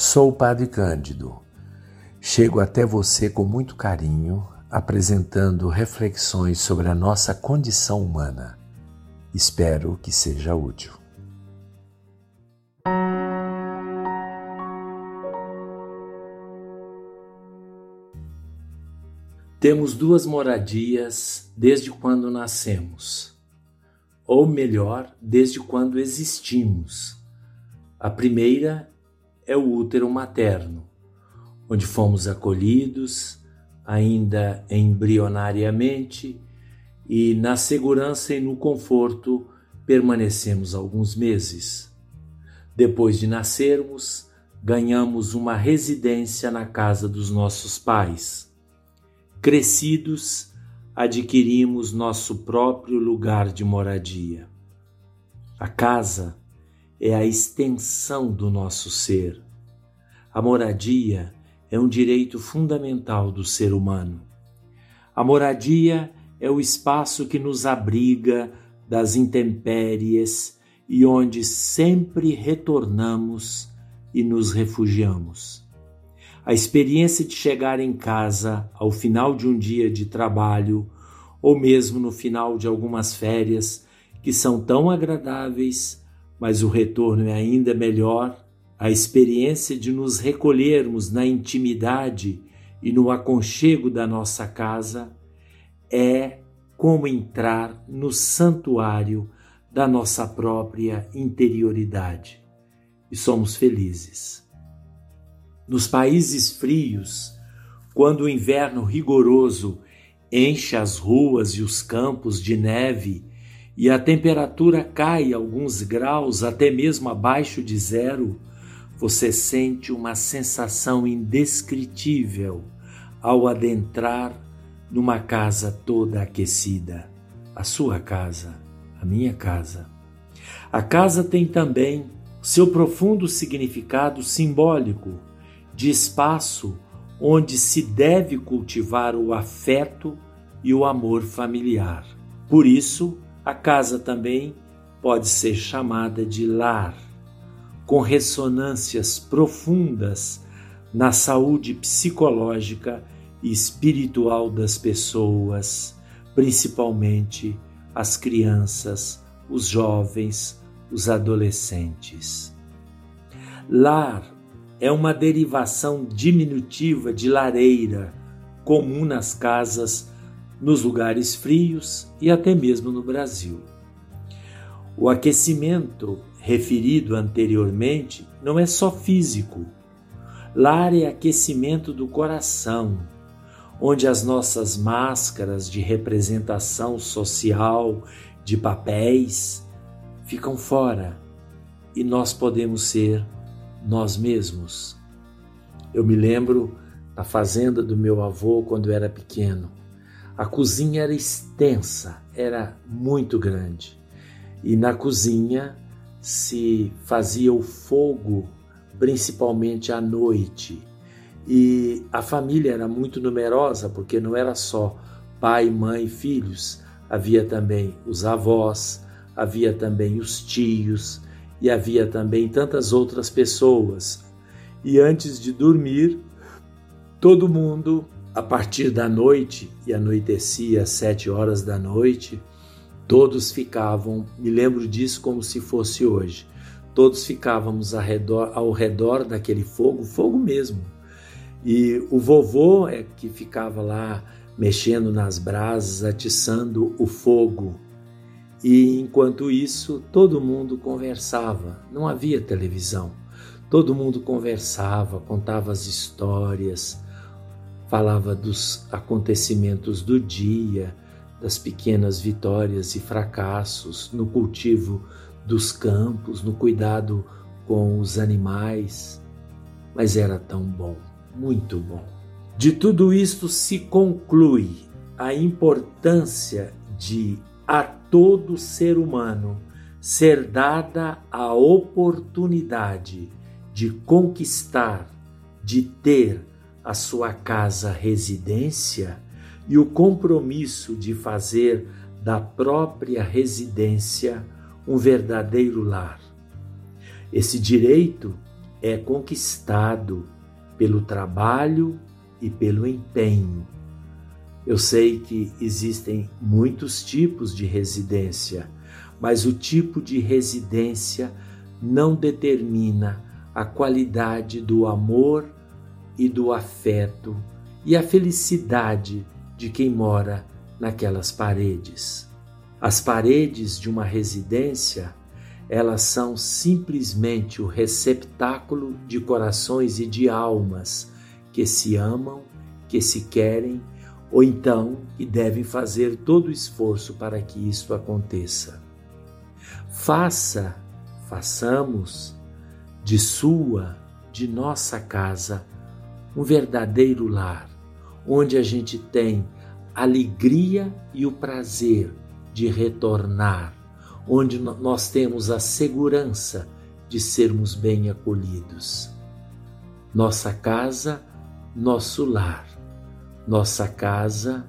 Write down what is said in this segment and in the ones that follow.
Sou o Padre Cândido. Chego até você com muito carinho, apresentando reflexões sobre a nossa condição humana. Espero que seja útil. Temos duas moradias desde quando nascemos, ou melhor, desde quando existimos. A primeira é o útero materno, onde fomos acolhidos, ainda embrionariamente, e na segurança e no conforto permanecemos alguns meses. Depois de nascermos, ganhamos uma residência na casa dos nossos pais. Crescidos, adquirimos nosso próprio lugar de moradia. A casa é a extensão do nosso ser. A moradia é um direito fundamental do ser humano. A moradia é o espaço que nos abriga das intempéries e onde sempre retornamos e nos refugiamos. A experiência de chegar em casa ao final de um dia de trabalho ou mesmo no final de algumas férias que são tão agradáveis mas o retorno é ainda melhor, a experiência de nos recolhermos na intimidade e no aconchego da nossa casa é como entrar no santuário da nossa própria interioridade e somos felizes. Nos países frios, quando o inverno rigoroso enche as ruas e os campos de neve e a temperatura cai alguns graus, até mesmo abaixo de zero, você sente uma sensação indescritível ao adentrar numa casa toda aquecida. A sua casa, a minha casa. A casa tem também seu profundo significado simbólico de espaço onde se deve cultivar o afeto e o amor familiar. Por isso, a casa também pode ser chamada de lar, com ressonâncias profundas na saúde psicológica e espiritual das pessoas, principalmente as crianças, os jovens, os adolescentes. Lar é uma derivação diminutiva de lareira, comum nas casas nos lugares frios e até mesmo no Brasil. O aquecimento referido anteriormente não é só físico. Lar é aquecimento do coração, onde as nossas máscaras de representação social, de papéis, ficam fora e nós podemos ser nós mesmos. Eu me lembro da fazenda do meu avô quando eu era pequeno. A cozinha era extensa, era muito grande. E na cozinha se fazia o fogo, principalmente à noite. E a família era muito numerosa, porque não era só pai, mãe filhos, havia também os avós, havia também os tios e havia também tantas outras pessoas. E antes de dormir, todo mundo a partir da noite, e anoitecia às sete horas da noite, todos ficavam, me lembro disso como se fosse hoje, todos ficávamos ao redor, ao redor daquele fogo, fogo mesmo. E o vovô é que ficava lá mexendo nas brasas, atiçando o fogo. E enquanto isso, todo mundo conversava, não havia televisão. Todo mundo conversava, contava as histórias, falava dos acontecimentos do dia, das pequenas vitórias e fracassos, no cultivo dos campos, no cuidado com os animais. Mas era tão bom, muito bom. De tudo isto se conclui a importância de a todo ser humano ser dada a oportunidade de conquistar, de ter a sua casa residência e o compromisso de fazer da própria residência um verdadeiro lar. Esse direito é conquistado pelo trabalho e pelo empenho. Eu sei que existem muitos tipos de residência, mas o tipo de residência não determina a qualidade do amor e do afeto e a felicidade de quem mora naquelas paredes. As paredes de uma residência, elas são simplesmente o receptáculo de corações e de almas que se amam, que se querem ou então que devem fazer todo o esforço para que isto aconteça. Faça, façamos de sua, de nossa casa, um verdadeiro lar, onde a gente tem alegria e o prazer de retornar, onde nós temos a segurança de sermos bem acolhidos. Nossa casa, nosso lar, nossa casa,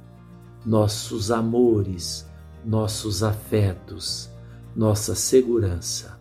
nossos amores, nossos afetos, nossa segurança.